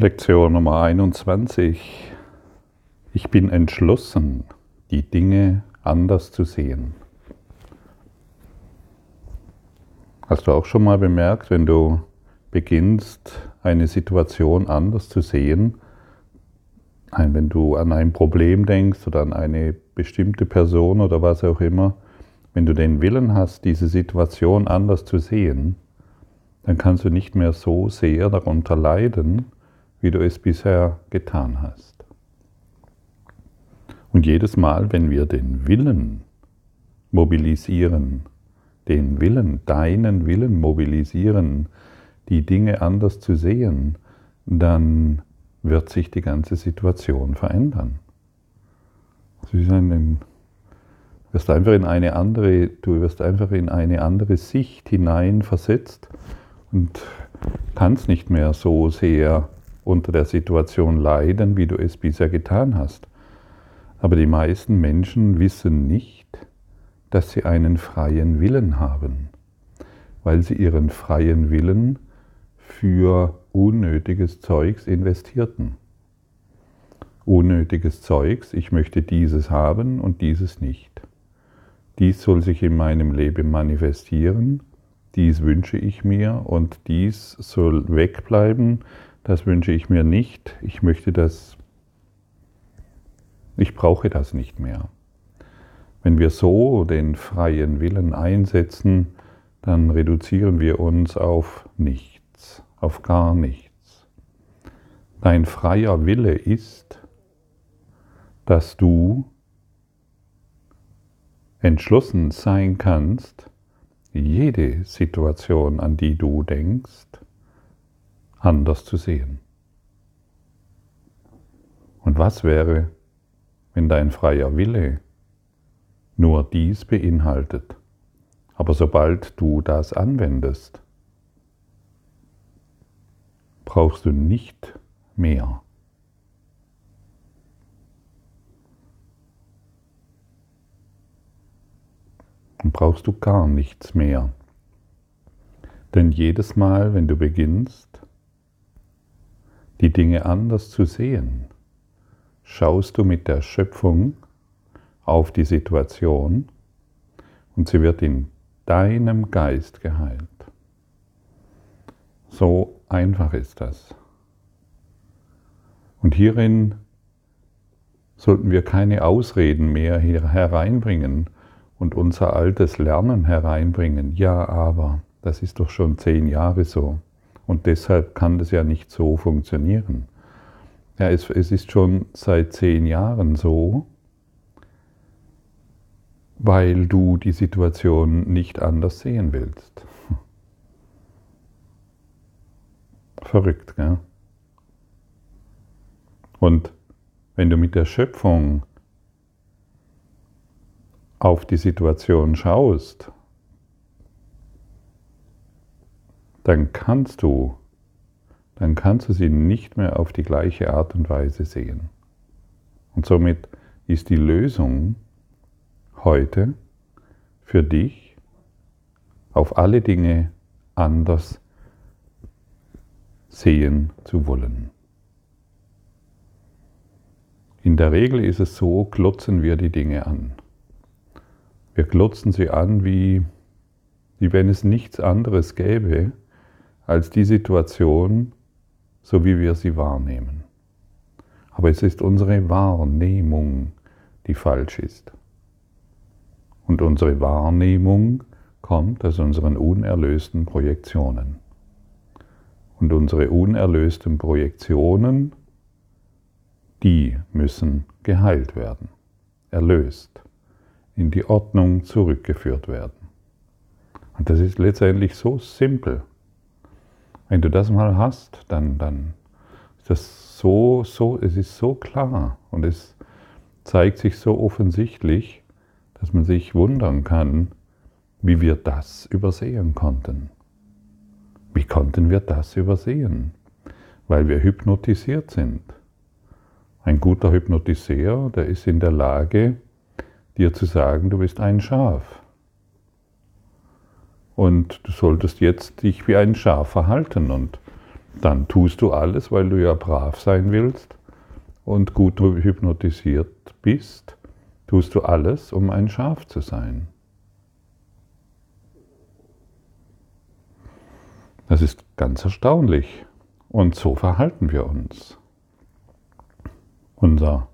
Lektion Nummer 21. Ich bin entschlossen, die Dinge anders zu sehen. Hast du auch schon mal bemerkt, wenn du beginnst, eine Situation anders zu sehen, wenn du an ein Problem denkst oder an eine bestimmte Person oder was auch immer, wenn du den Willen hast, diese Situation anders zu sehen, dann kannst du nicht mehr so sehr darunter leiden, wie du es bisher getan hast. Und jedes Mal, wenn wir den Willen mobilisieren, den Willen, deinen Willen mobilisieren, die Dinge anders zu sehen, dann wird sich die ganze Situation verändern. Du wirst einfach in eine andere, du wirst einfach in eine andere Sicht hineinversetzt und kannst nicht mehr so sehr unter der Situation leiden, wie du es bisher getan hast. Aber die meisten Menschen wissen nicht, dass sie einen freien Willen haben, weil sie ihren freien Willen für unnötiges Zeugs investierten. Unnötiges Zeugs, ich möchte dieses haben und dieses nicht. Dies soll sich in meinem Leben manifestieren, dies wünsche ich mir und dies soll wegbleiben, das wünsche ich mir nicht. Ich möchte das, ich brauche das nicht mehr. Wenn wir so den freien Willen einsetzen, dann reduzieren wir uns auf nichts, auf gar nichts. Dein freier Wille ist, dass du entschlossen sein kannst, jede Situation, an die du denkst, anders zu sehen. Und was wäre, wenn dein freier Wille nur dies beinhaltet? Aber sobald du das anwendest, brauchst du nicht mehr. Dann brauchst du gar nichts mehr. Denn jedes Mal, wenn du beginnst, die Dinge anders zu sehen, schaust du mit der Schöpfung auf die Situation und sie wird in deinem Geist geheilt. So einfach ist das. Und hierin sollten wir keine Ausreden mehr hereinbringen und unser altes Lernen hereinbringen. Ja, aber das ist doch schon zehn Jahre so. Und deshalb kann das ja nicht so funktionieren. Ja, es, es ist schon seit zehn Jahren so, weil du die Situation nicht anders sehen willst. Verrückt, gell? Und wenn du mit der Schöpfung auf die Situation schaust, dann kannst du, dann kannst du sie nicht mehr auf die gleiche Art und Weise sehen. Und somit ist die Lösung heute für dich, auf alle Dinge anders sehen zu wollen. In der Regel ist es so, glotzen wir die Dinge an. Wir glotzen sie an, wie, wie wenn es nichts anderes gäbe, als die Situation, so wie wir sie wahrnehmen. Aber es ist unsere Wahrnehmung, die falsch ist. Und unsere Wahrnehmung kommt aus unseren unerlösten Projektionen. Und unsere unerlösten Projektionen, die müssen geheilt werden, erlöst, in die Ordnung zurückgeführt werden. Und das ist letztendlich so simpel. Wenn du das mal hast, dann, dann ist das so, so, es ist so klar und es zeigt sich so offensichtlich, dass man sich wundern kann, wie wir das übersehen konnten. Wie konnten wir das übersehen? Weil wir hypnotisiert sind. Ein guter Hypnotiseur, der ist in der Lage, dir zu sagen, du bist ein Schaf. Und du solltest jetzt dich wie ein Schaf verhalten. Und dann tust du alles, weil du ja brav sein willst und gut hypnotisiert bist, tust du alles, um ein Schaf zu sein. Das ist ganz erstaunlich. Und so verhalten wir uns. Unser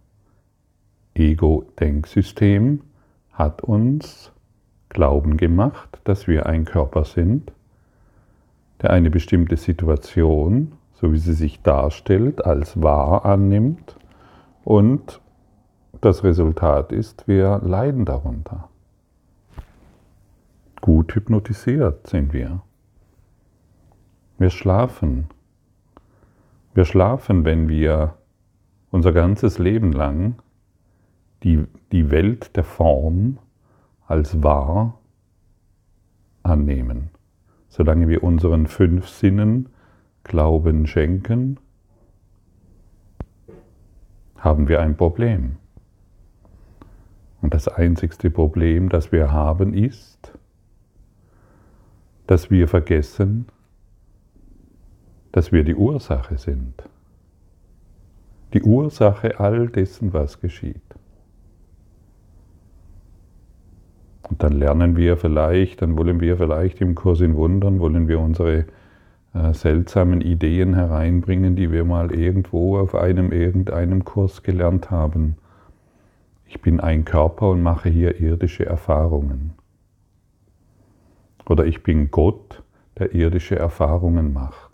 Ego-Denksystem hat uns glauben gemacht, dass wir ein Körper sind, der eine bestimmte Situation, so wie sie sich darstellt, als wahr annimmt und das Resultat ist, wir leiden darunter. Gut hypnotisiert sind wir. Wir schlafen. Wir schlafen, wenn wir unser ganzes Leben lang die, die Welt der Form als wahr annehmen. Solange wir unseren fünf Sinnen Glauben schenken, haben wir ein Problem. Und das einzigste Problem, das wir haben, ist, dass wir vergessen, dass wir die Ursache sind. Die Ursache all dessen, was geschieht. Und dann lernen wir vielleicht, dann wollen wir vielleicht im Kurs in Wundern, wollen wir unsere äh, seltsamen Ideen hereinbringen, die wir mal irgendwo auf einem irgendeinem Kurs gelernt haben. Ich bin ein Körper und mache hier irdische Erfahrungen. Oder ich bin Gott, der irdische Erfahrungen macht.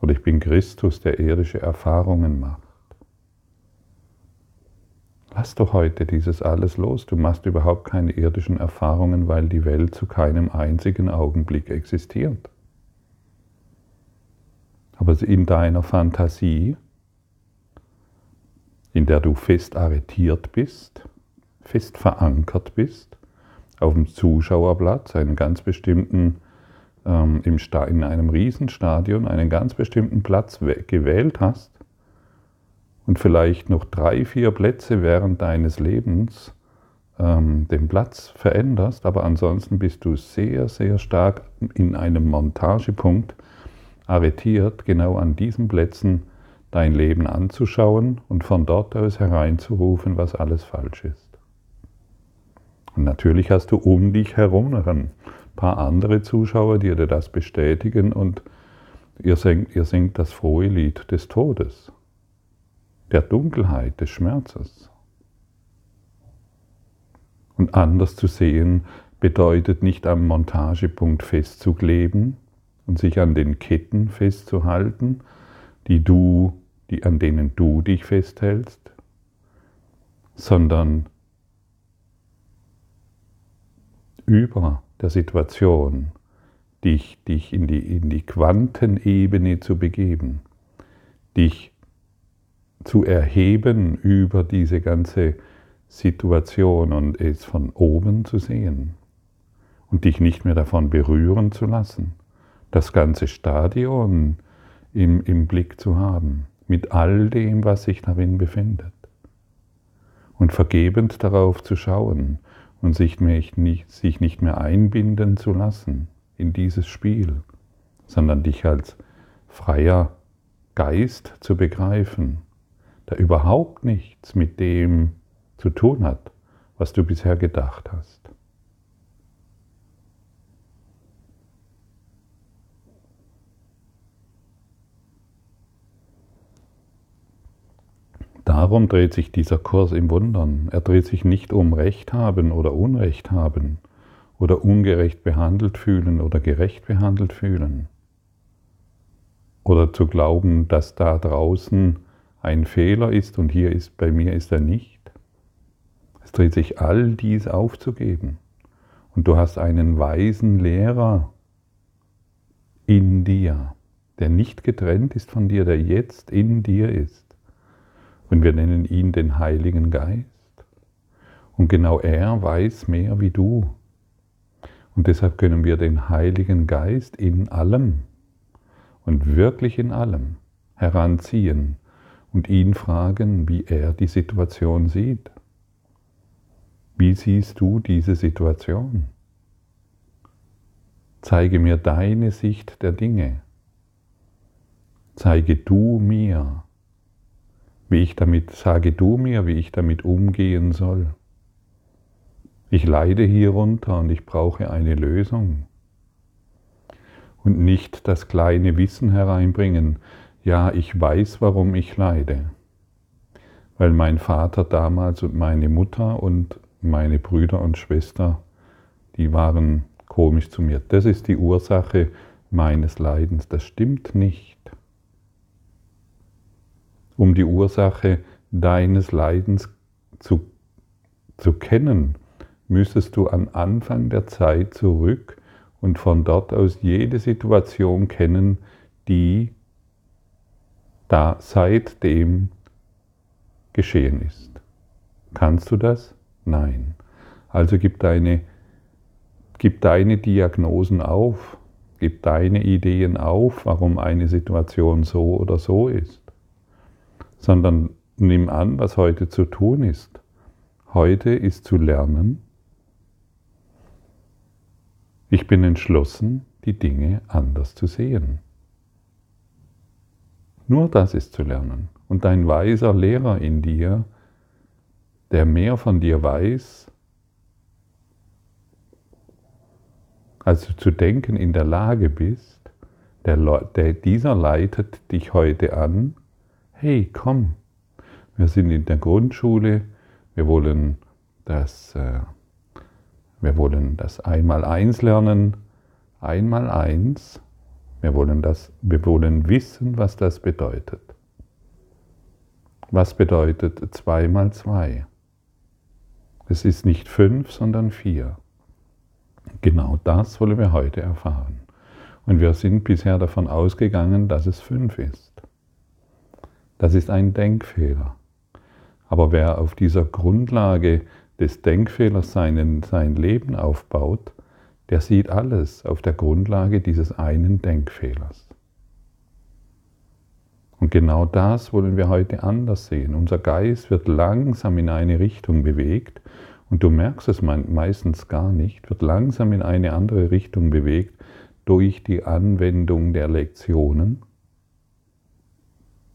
Oder ich bin Christus, der irdische Erfahrungen macht. Lass doch heute dieses alles los. Du machst überhaupt keine irdischen Erfahrungen, weil die Welt zu keinem einzigen Augenblick existiert. Aber in deiner Fantasie, in der du fest arretiert bist, fest verankert bist, auf dem Zuschauerplatz, einen ganz bestimmten ähm, im in einem Riesenstadion einen ganz bestimmten Platz gewählt hast und vielleicht noch drei, vier Plätze während deines Lebens ähm, den Platz veränderst, aber ansonsten bist du sehr, sehr stark in einem Montagepunkt arretiert, genau an diesen Plätzen dein Leben anzuschauen und von dort aus hereinzurufen, was alles falsch ist. Und natürlich hast du um dich herum paar andere Zuschauer, die dir das bestätigen. Und ihr singt, ihr singt das frohe Lied des Todes, der Dunkelheit, des Schmerzes. Und anders zu sehen bedeutet nicht am Montagepunkt festzukleben und sich an den Ketten festzuhalten, die du, die, an denen du dich festhältst, sondern über der Situation, dich, dich in, die, in die Quantenebene zu begeben, dich zu erheben über diese ganze Situation und es von oben zu sehen und dich nicht mehr davon berühren zu lassen, das ganze Stadion im, im Blick zu haben, mit all dem, was sich darin befindet. Und vergebend darauf zu schauen und sich nicht, sich nicht mehr einbinden zu lassen in dieses Spiel, sondern dich als freier Geist zu begreifen, der überhaupt nichts mit dem zu tun hat, was du bisher gedacht hast. Darum dreht sich dieser Kurs im Wundern. Er dreht sich nicht um Recht haben oder Unrecht haben oder ungerecht behandelt fühlen oder gerecht behandelt fühlen. Oder zu glauben, dass da draußen ein Fehler ist und hier ist bei mir ist er nicht. Es dreht sich all dies aufzugeben. Und du hast einen weisen Lehrer in dir, der nicht getrennt ist von dir, der jetzt in dir ist. Und wir nennen ihn den Heiligen Geist. Und genau er weiß mehr wie du. Und deshalb können wir den Heiligen Geist in allem und wirklich in allem heranziehen und ihn fragen, wie er die Situation sieht. Wie siehst du diese Situation? Zeige mir deine Sicht der Dinge. zeige du mir, wie ich damit, sage du mir, wie ich damit umgehen soll. Ich leide hierunter und ich brauche eine Lösung. Und nicht das kleine Wissen hereinbringen, ja, ich weiß, warum ich leide. Weil mein Vater damals und meine Mutter und meine Brüder und Schwester, die waren komisch zu mir. Das ist die Ursache meines Leidens. Das stimmt nicht. Um die Ursache deines Leidens zu, zu kennen, müsstest du an Anfang der Zeit zurück und von dort aus jede Situation kennen, die da seitdem geschehen ist. Kannst du das? Nein. Also gib deine, gib deine Diagnosen auf, gib deine Ideen auf, warum eine Situation so oder so ist, sondern nimm an, was heute zu tun ist. Heute ist zu lernen, ich bin entschlossen, die Dinge anders zu sehen. Nur das ist zu lernen. Und ein weiser Lehrer in dir, der mehr von dir weiß, als du zu denken in der Lage bist, der, der, dieser leitet dich heute an, hey, komm, wir sind in der Grundschule, wir wollen das äh, wir wollen das Einmaleins lernen, Einmaleins. Wir wollen, das, wir wollen wissen, was das bedeutet. Was bedeutet 2 mal 2? Es ist nicht 5, sondern 4. Genau das wollen wir heute erfahren. Und wir sind bisher davon ausgegangen, dass es 5 ist. Das ist ein Denkfehler. Aber wer auf dieser Grundlage des Denkfehlers seinen, sein Leben aufbaut, der sieht alles auf der Grundlage dieses einen Denkfehlers. Und genau das wollen wir heute anders sehen. Unser Geist wird langsam in eine Richtung bewegt und du merkst es meistens gar nicht, wird langsam in eine andere Richtung bewegt durch die Anwendung der Lektionen,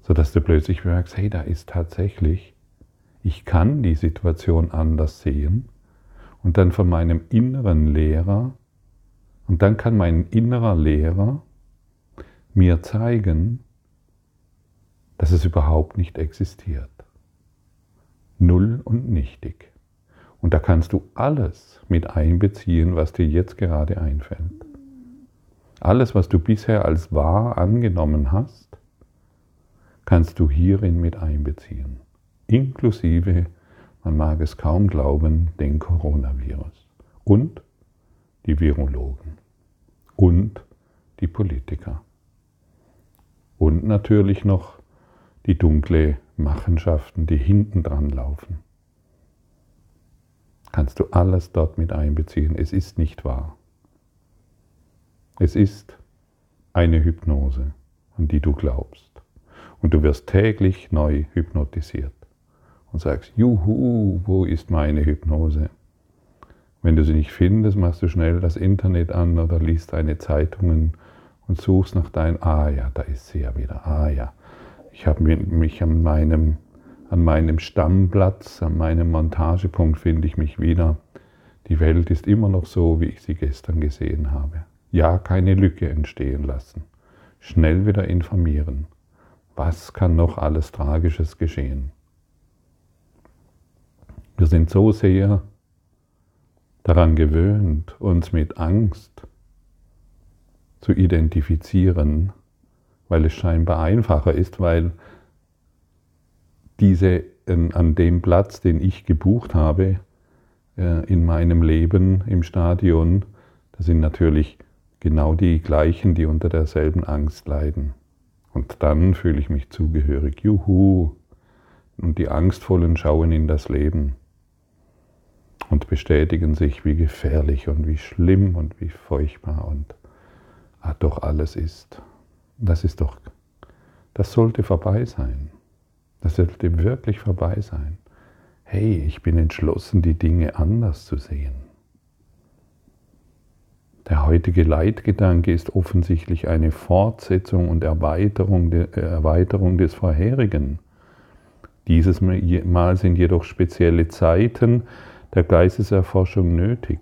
sodass du plötzlich merkst, hey, da ist tatsächlich ich kann die Situation anders sehen und dann von meinem inneren Lehrer, und dann kann mein innerer Lehrer mir zeigen, dass es überhaupt nicht existiert. Null und nichtig. Und da kannst du alles mit einbeziehen, was dir jetzt gerade einfällt. Alles, was du bisher als wahr angenommen hast, kannst du hierin mit einbeziehen inklusive, man mag es kaum glauben, den Coronavirus und die Virologen und die Politiker und natürlich noch die dunkle Machenschaften, die hinten dran laufen. Kannst du alles dort mit einbeziehen. Es ist nicht wahr. Es ist eine Hypnose, an die du glaubst. Und du wirst täglich neu hypnotisiert und sagst, juhu, wo ist meine Hypnose? Wenn du sie nicht findest, machst du schnell das Internet an oder liest deine Zeitungen und suchst nach deinem, ah ja, da ist sie ja wieder, ah ja. Ich habe mich an meinem, an meinem Stammplatz, an meinem Montagepunkt finde ich mich wieder. Die Welt ist immer noch so, wie ich sie gestern gesehen habe. Ja, keine Lücke entstehen lassen. Schnell wieder informieren. Was kann noch alles Tragisches geschehen? Wir sind so sehr daran gewöhnt, uns mit Angst zu identifizieren, weil es scheinbar einfacher ist, weil diese an dem Platz, den ich gebucht habe äh, in meinem Leben im Stadion, das sind natürlich genau die gleichen, die unter derselben Angst leiden. Und dann fühle ich mich zugehörig. Juhu! Und die Angstvollen schauen in das Leben und bestätigen sich, wie gefährlich und wie schlimm und wie furchtbar und ah, doch alles ist. Das ist doch, das sollte vorbei sein. Das sollte wirklich vorbei sein. Hey, ich bin entschlossen, die Dinge anders zu sehen. Der heutige Leitgedanke ist offensichtlich eine Fortsetzung und Erweiterung, Erweiterung des vorherigen. Dieses Mal sind jedoch spezielle Zeiten der Geisteserforschung nötig,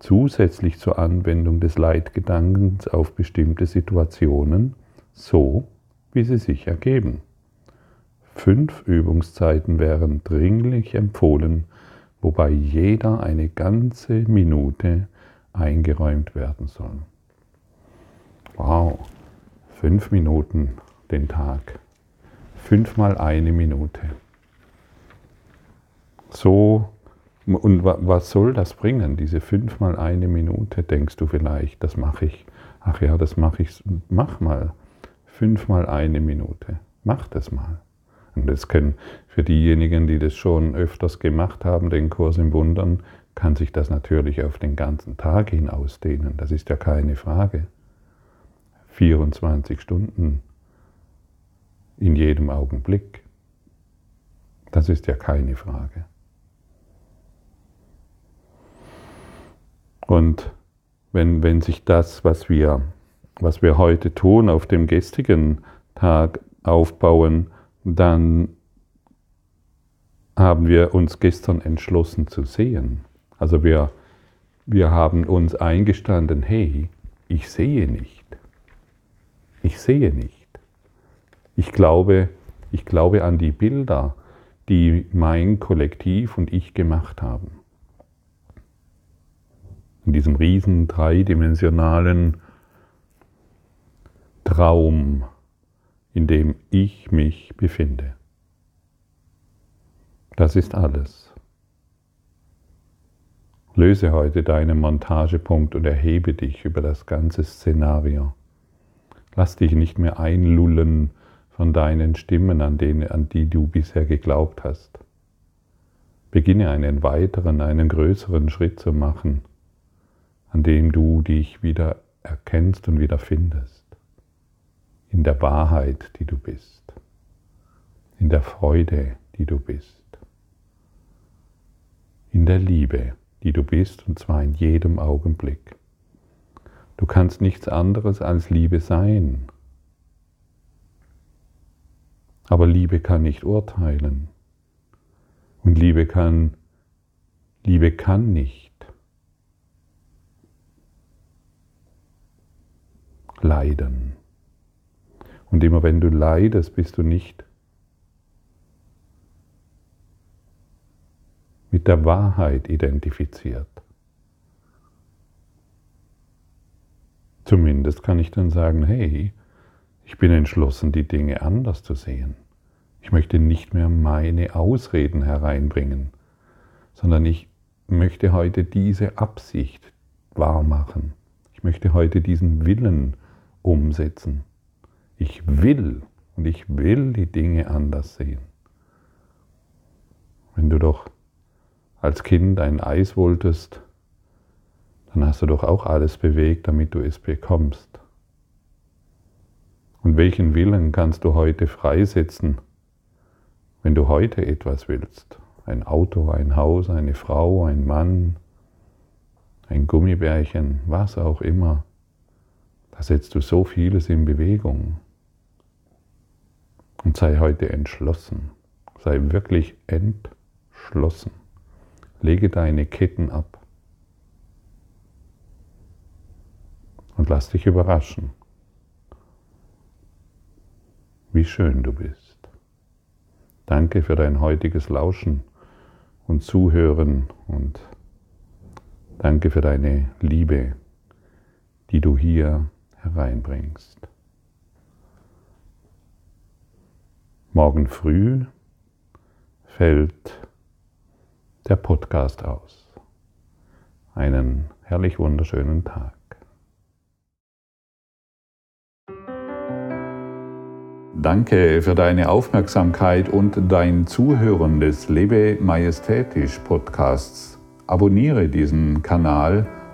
zusätzlich zur Anwendung des Leitgedankens auf bestimmte Situationen, so wie sie sich ergeben. Fünf Übungszeiten wären dringlich empfohlen, wobei jeder eine ganze Minute eingeräumt werden soll. Wow, fünf Minuten den Tag. Fünfmal eine Minute. So, und was soll das bringen, diese fünfmal eine Minute, denkst du vielleicht, das mache ich. Ach ja, das mache ich, mach mal. Fünfmal eine Minute. Mach das mal. Und das können für diejenigen, die das schon öfters gemacht haben, den Kurs im Wundern, kann sich das natürlich auf den ganzen Tag hin ausdehnen. Das ist ja keine Frage. 24 Stunden in jedem Augenblick. Das ist ja keine Frage. Und wenn, wenn sich das, was wir, was wir heute tun, auf dem gestrigen Tag aufbauen, dann haben wir uns gestern entschlossen zu sehen. Also wir, wir haben uns eingestanden, hey, ich sehe nicht. Ich sehe nicht. Ich glaube, ich glaube an die Bilder, die mein Kollektiv und ich gemacht haben. In diesem riesen dreidimensionalen Traum, in dem ich mich befinde. Das ist alles. Löse heute deinen Montagepunkt und erhebe dich über das ganze Szenario. Lass dich nicht mehr einlullen von deinen Stimmen, an, denen, an die du bisher geglaubt hast. Beginne einen weiteren, einen größeren Schritt zu machen, an dem du dich wieder erkennst und wieder findest. In der Wahrheit, die du bist. In der Freude, die du bist. In der Liebe, die du bist, und zwar in jedem Augenblick. Du kannst nichts anderes als Liebe sein. Aber Liebe kann nicht urteilen. Und Liebe kann, Liebe kann nicht leiden. Und immer wenn du leidest, bist du nicht mit der Wahrheit identifiziert. Zumindest kann ich dann sagen, hey, ich bin entschlossen, die Dinge anders zu sehen. Ich möchte nicht mehr meine Ausreden hereinbringen, sondern ich möchte heute diese Absicht wahrmachen. Ich möchte heute diesen Willen umsetzen. Ich will und ich will die Dinge anders sehen. Wenn du doch als Kind ein Eis wolltest, dann hast du doch auch alles bewegt, damit du es bekommst. Und welchen Willen kannst du heute freisetzen, wenn du heute etwas willst? Ein Auto, ein Haus, eine Frau, ein Mann, ein Gummibärchen, was auch immer. Da setzt du so vieles in Bewegung. Und sei heute entschlossen. Sei wirklich entschlossen. Lege deine Ketten ab. Und lass dich überraschen wie schön du bist. Danke für dein heutiges Lauschen und Zuhören und danke für deine Liebe, die du hier hereinbringst. Morgen früh fällt der Podcast aus. Einen herrlich wunderschönen Tag. Danke für deine Aufmerksamkeit und dein Zuhören des Lebe Majestätisch Podcasts. Abonniere diesen Kanal,